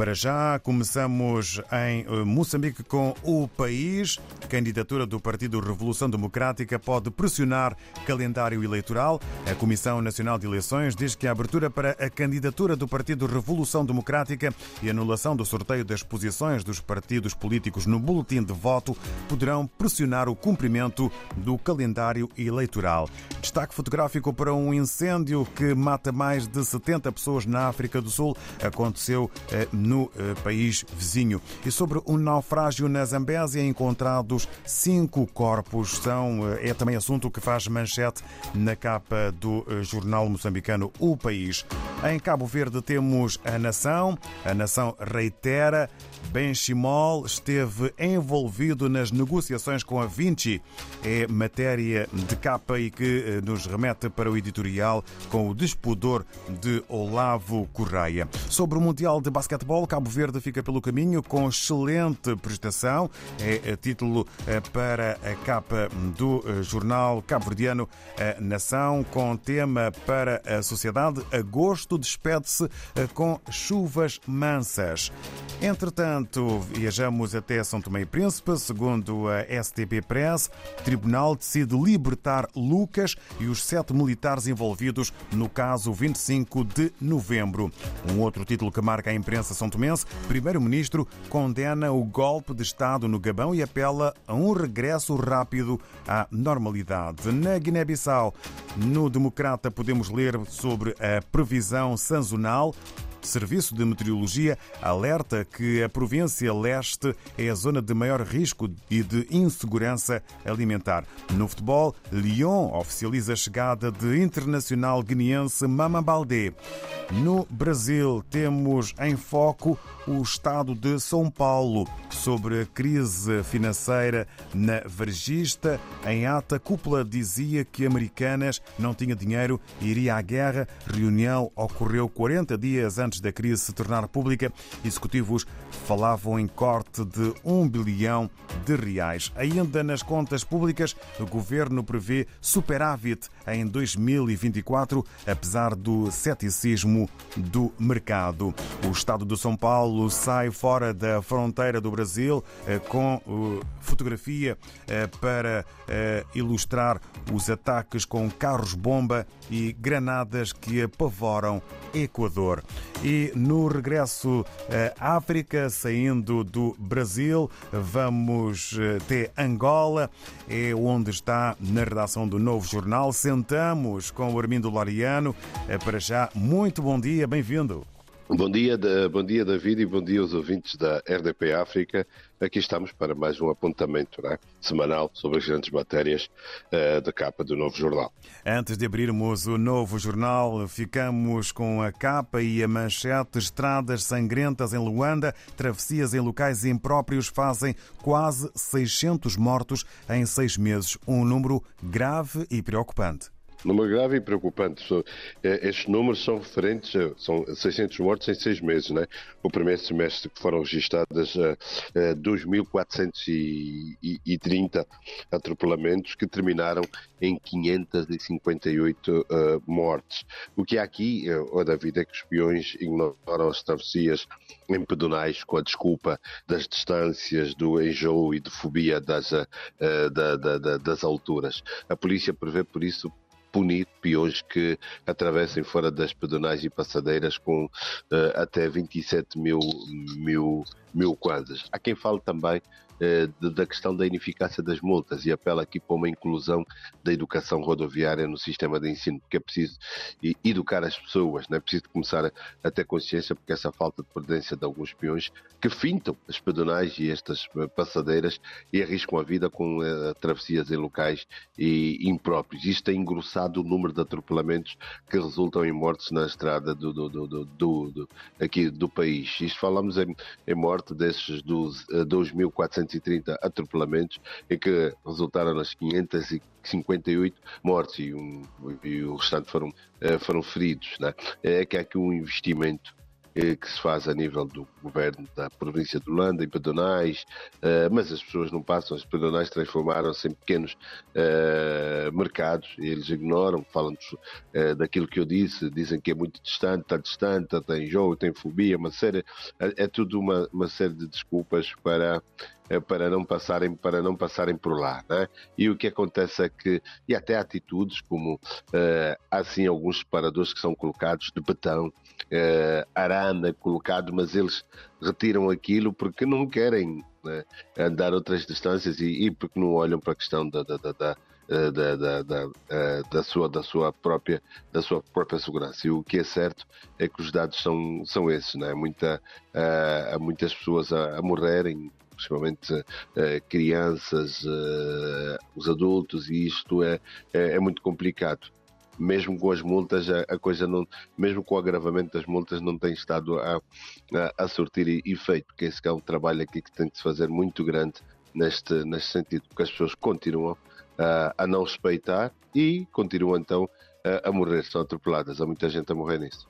Para já, começamos em eh, Moçambique com o país. Candidatura do Partido Revolução Democrática pode pressionar calendário eleitoral. A Comissão Nacional de Eleições diz que a abertura para a candidatura do Partido Revolução Democrática e anulação do sorteio das posições dos partidos políticos no boletim de voto poderão pressionar o cumprimento do calendário eleitoral. Destaque fotográfico para um incêndio que mata mais de 70 pessoas na África do Sul aconteceu no no eh, país vizinho. E sobre um naufrágio na Zambésia, encontrados cinco corpos. São, eh, é também assunto que faz manchete na capa do eh, jornal moçambicano O País. Em Cabo Verde temos a Nação. A Nação reitera Benchimol esteve envolvido nas negociações com a Vinci. É matéria de capa e que nos remete para o editorial com o despudor de Olavo Correia. Sobre o Mundial de Basquetebol, futebol. Cabo Verde fica pelo caminho com excelente prestação. É título eh, para a capa do eh, jornal cabo-verdiano Nação, com tema para a sociedade. Agosto despede-se com chuvas mansas. Entretanto, viajamos até São Tomé e Príncipe. Segundo a STP Press, o tribunal decide libertar Lucas e os sete militares envolvidos no caso 25 de novembro. Um outro título que marca a imprensa são tomense, primeiro-ministro condena o golpe de Estado no Gabão e apela a um regresso rápido à normalidade. Na Guiné-Bissau, no Democrata, podemos ler sobre a previsão sazonal Serviço de Meteorologia alerta que a província leste é a zona de maior risco e de insegurança alimentar. No futebol, Lyon oficializa a chegada de internacional guineense Mama Baldé. No Brasil, temos em foco o estado de São Paulo sobre a crise financeira na varejista. Em ata, cúpula dizia que Americanas não tinha dinheiro e iria à guerra. Reunião ocorreu 40 dias antes da crise se tornar pública. Executivos falavam em corte de 1 bilhão de reais. Ainda nas contas públicas, o governo prevê superávit em 2024, apesar do ceticismo do mercado. O estado de São Paulo sai fora da fronteira do Brasil eh, com eh, fotografia eh, para ilustrar os ataques com carros-bomba e granadas que apavoram Equador. E no regresso à África, saindo do Brasil, vamos até Angola, é onde está na redação do Novo Jornal. Sentamos com o Armindo Lariano. Para já, muito bom dia, bem-vindo. Bom dia, bom dia David e bom dia aos ouvintes da RDP África. Aqui estamos para mais um apontamento é? semanal sobre as grandes matérias uh, da capa do novo jornal. Antes de abrirmos o novo jornal, ficamos com a capa e a manchete. Estradas sangrentas em Luanda, travessias em locais impróprios fazem quase 600 mortos em seis meses. Um número grave e preocupante. Número grave e preocupante. É, estes números são referentes, são 600 mortos em seis meses, né? O primeiro semestre que foram registadas 2.430 atropelamentos que terminaram em 558 uh, mortes. O que há aqui, oh David, é que os peões ignoram as travessias em pedonais com a desculpa das distâncias, do enjoo e de fobia das, da, da, da, das alturas. A polícia prevê, por isso, punir peões que atravessem fora das pedonais e passadeiras com uh, até 27 mil, mil, mil kwanzas. Há quem fale também da questão da ineficácia das multas e apela aqui para uma inclusão da educação rodoviária no sistema de ensino, porque é preciso educar as pessoas, é preciso começar a ter consciência, porque essa falta de prudência de alguns peões que fintam as pedonais e estas eh, passadeiras e arriscam a vida com uh, travessias em locais e impróprios. Isto tem engrossado o número de atropelamentos que resultam em mortes na estrada do, do, do, do aqui do país. Isto falamos em, em morte desses dos uh, 2.400 530 atropelamentos em que resultaram nas 558 mortes e, um, e o restante foram, eh, foram feridos. Né? É que há aqui um investimento que se faz a nível do governo da província de Holanda, em pedonais, mas as pessoas não passam, os pedonais transformaram-se em pequenos mercados e eles ignoram, falam daquilo que eu disse, dizem que é muito distante, está distante, tem jogo, tem fobia, uma série, é, é tudo uma, uma série de desculpas para para não passarem para não passarem por lá né? e o que acontece é que e até atitudes como uh, assim alguns separadores que são colocados de betão uh, arame colocado mas eles retiram aquilo porque não querem né, andar outras distâncias e, e, porque não olham para a questão da, da, da, da eh, da, da, da, da, sua, da, sua própria, da sua própria segurança. E o que é certo é que os dados são, são esses, né? Muita, há muitas pessoas a, a morrerem principalmente uh, crianças, uh, os adultos, e isto é, é, é, muito complicado. Mesmo com as multas, a, a, coisa não, mesmo com o agravamento das multas, não tem estado a, a, a surtir efeito, porque esse é um trabalho aqui que tem de se fazer muito grande neste, neste sentido, porque as pessoas continuam a não respeitar e continuam então a morrer, são atropeladas. Há muita gente a morrer nisso.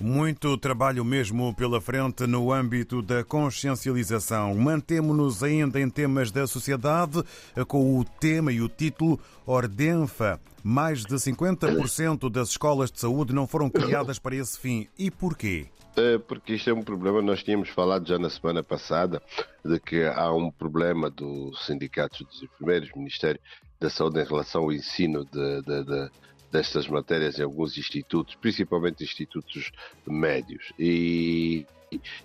Muito trabalho mesmo pela frente no âmbito da consciencialização. Mantemo-nos ainda em temas da sociedade com o tema e o título Ordenfa. Mais de 50% das escolas de saúde não foram criadas para esse fim. E porquê? É porque isto é um problema, nós tínhamos falado já na semana passada de que há um problema dos sindicatos dos enfermeiros, Ministério da Saúde em relação ao ensino de, de, de destas matérias em alguns institutos, principalmente institutos médios. E,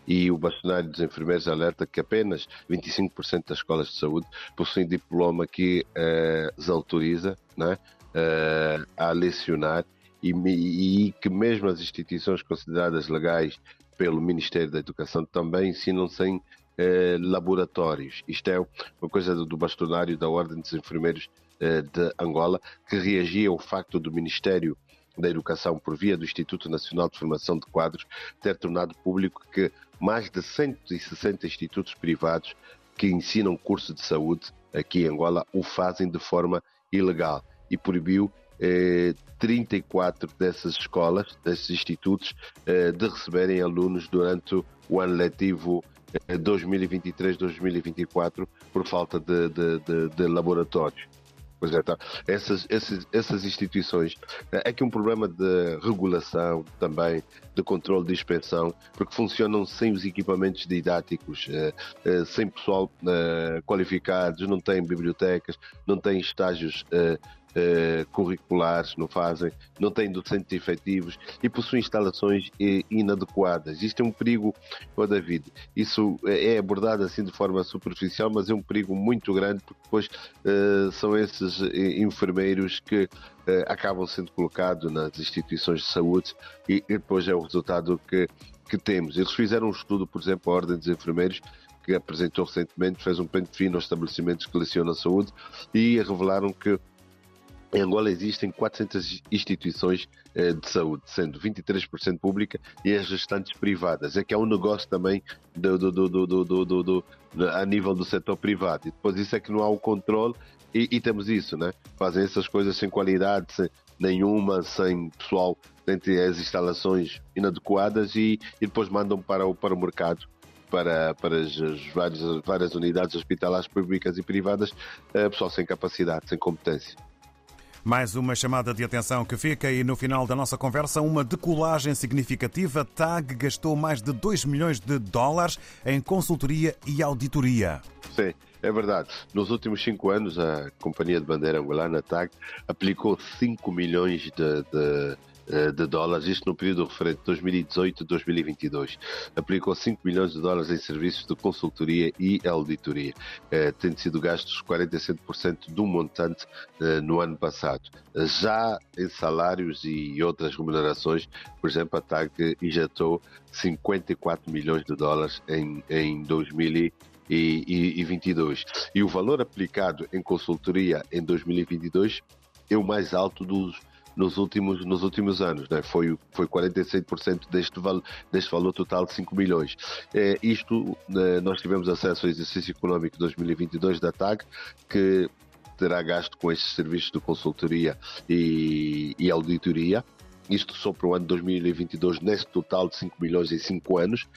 e o bastonário dos enfermeiros alerta que apenas 25% das escolas de saúde possuem diploma que uh, os autoriza né, uh, a lecionar e, e, que mesmo as instituições consideradas legais pelo Ministério da Educação também ensinam sem eh, laboratórios. Isto é uma coisa do, do bastonário da Ordem dos Enfermeiros eh, de Angola, que reagia ao facto do Ministério da Educação, por via do Instituto Nacional de Formação de Quadros, ter tornado público que mais de 160 institutos privados que ensinam curso de saúde aqui em Angola o fazem de forma ilegal e proibiu eh, 34 dessas escolas, desses institutos, eh, de receberem alunos durante o ano letivo 2023-2024 eh, por falta de, de, de, de laboratórios. Pois é, tá. essas, essas, essas instituições. É que um problema de regulação também, de controle de inspeção, porque funcionam sem os equipamentos didáticos, eh, eh, sem pessoal eh, qualificado, não têm bibliotecas, não têm estágios uh, curriculares, não fazem, não têm docentes efetivos e possuem instalações eh, inadequadas. Isto é um perigo, oh David, isso é abordado assim de forma superficial, mas é um perigo muito grande porque depois são esses enfermeiros que acabam sendo colocados nas instituições de saúde e, e depois é o resultado que, que temos. Eles fizeram um estudo, por exemplo, a Ordem dos Enfermeiros, que apresentou recentemente, fez um pente fino aos estabelecimentos que lecionam a saúde e revelaram que em Angola existem 400 instituições eh, de saúde, sendo 23% pública e as restantes privadas. É que é um negócio também do, do, do, do, a nível do setor privado. E depois isso é que não há o controle e, e temos isso, né? Fazem essas coisas sem qualidade sem nenhuma, sem pessoal dentro das instalações inadequadas e, e depois mandam para o, para o mercado para, para as, várias, várias unidades hospitalares públicas e privadas, eh, pessoal sem capacidade, sem competência. Mais uma chamada de atenção que fica e no final da nossa conversa, uma decolagem significativa. TAG gastou mais de 2 milhões de dólares em consultoria e auditoria. Sim. É verdade. Nos últimos cinco anos, a Companhia de Bandeira Angolana, TAG, aplicou 5 milhões de, de de dólares, isto no período referente 2018-2022. Aplicou 5 milhões de dólares em serviços de consultoria e auditoria, eh, tendo sido gastos 47% do montante eh, no ano passado. Já em salários e outras remunerações, por exemplo, a TAG injetou 54 milhões de dólares em, em 2022. E o valor aplicado em consultoria em 2022 é o mais alto dos nos últimos, nos últimos anos. Né? Foi, foi 46% deste, val, deste valor total de 5 milhões. É, isto, né, nós tivemos acesso ao exercício económico 2022 da TAG, que terá gasto com estes serviços de consultoria e, e auditoria isto só para o ano 2022, nesse total de 5 milhões em 5 anos,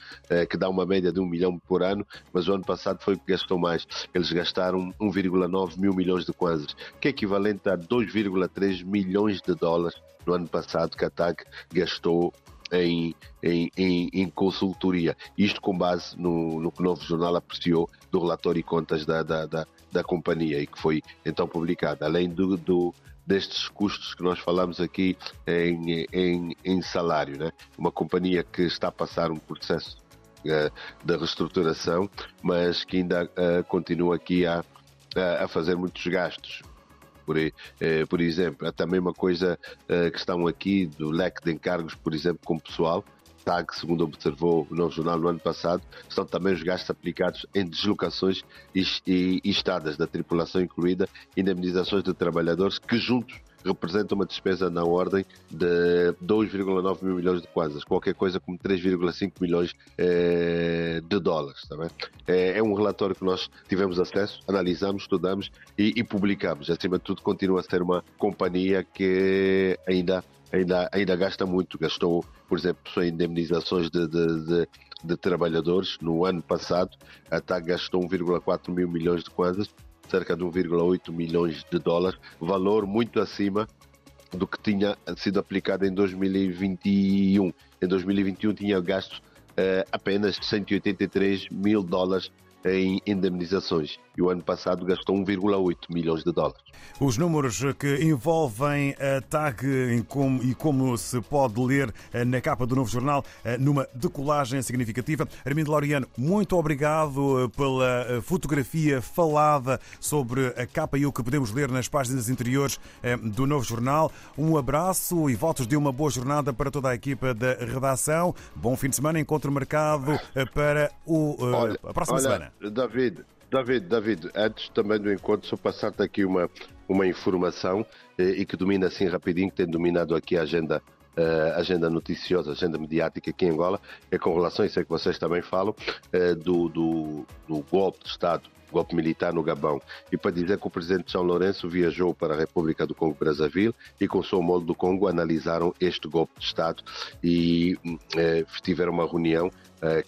que dá uma média de 1 milhão por ano, mas o ano passado foi o que gastou mais. Eles gastaram 1,9 mil milhões de kwanzas, que é equivalente a 2,3 milhões de dólares no ano passado que a TAG gastou em, em, em, em, consultoria. Isto com base no, no, que o Novo Jornal apreciou do relatório e contas da, da, da, da companhia e que foi então publicado. Além do, do destes custos que nós falamos aqui em, em, em salário. Né? Uma companhia que está a passar um processo uh, de reestruturação, mas que ainda uh, continua aqui a, a fazer muitos gastos. Por, uh, por exemplo, há também uma coisa que estão aqui do leque de encargos, por exemplo, com pessoal, TAG, segundo observou o Novo Jornal no ano passado, estão também os gastos aplicados em deslocações e, estadas da tripulação, incluída indemnizações de trabalhadores, que juntos representa uma despesa na ordem de 2,9 mil milhões de kwanzas, qualquer coisa como 3,5 milhões eh, de dólares. Tá é, é, um relatório que nós tivemos acesso, analisamos, estudamos e, e publicamos. Acima de tudo, continua a ser uma companhia que ainda ainda, ainda gasta muito. Gastou, por exemplo, em indemnizações de, de, de, de, trabalhadores. No ano passado, a TAG gastou 1,4 mil milhões de kwanzas cerca de 1,8 milhões de dólares, valor muito acima do que tinha sido aplicado em 2021. Em 2021 tinha gasto uh, apenas 183 mil dólares em indemnizações e o ano passado gastou 1,8 milhões de dólares. Os números que envolvem a TAG e como se pode ler eh, na capa do novo jornal, eh, numa decolagem significativa. Armindo Laureano, muito obrigado eh, pela fotografia falada sobre a capa e o que podemos ler nas páginas interiores do novo jornal. Um abraço e votos de uma boa jornada para toda a equipa da redação. Bom fim de semana, encontro marcado para o, olha, a próxima olha, semana. David, David, David, antes também do encontro, só passar-te aqui uma, uma informação eh, e que domina assim rapidinho, que tem dominado aqui a agenda uh, agenda noticiosa, agenda mediática aqui em Angola, é com relação, isso é que vocês também falam, uh, do, do, do, golpe de Estado, golpe militar no Gabão. E para dizer que o presidente São Lourenço viajou para a República do Congo Brazzaville e com o seu molde do Congo analisaram este golpe de Estado e uh, tiveram uma reunião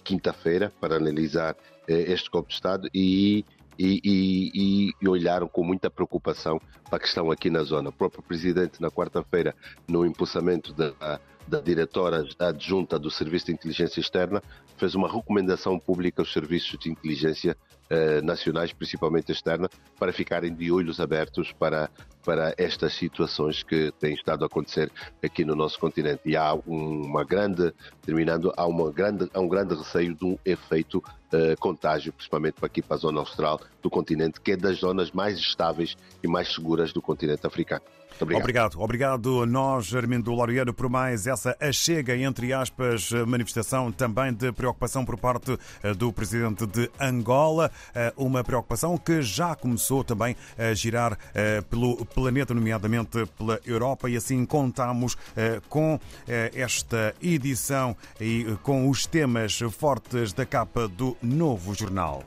quinta-feira para analisar este golpe de Estado e e, e, e, olharam com muita preocupação para a questão aqui na zona. O próprio presidente, na quarta-feira, no impulsamento da, da diretora adjunta do Serviço de Inteligência Externa, fez uma recomendação pública aos serviços de inteligência eh, nacionais, principalmente externa, para ficarem de olhos abertos para, para estas situações que têm estado a acontecer aqui no nosso continente. E há uma grande, terminando, há, uma grande, há um grande receio de um efeito eh, contágio, principalmente para aqui para a zona austral do continente, que é das zonas mais estáveis e mais seguras do continente africano. Obrigado. obrigado. Obrigado nós, Armindo Laureano, por mais essa achega, entre aspas, manifestação também de preocupação por parte eh, do presidente de Angola. Eh, uma preocupação que já começou também a girar eh, pelo planeta, nomeadamente pela Europa, e assim contamos com esta edição e com os temas fortes da capa do novo jornal.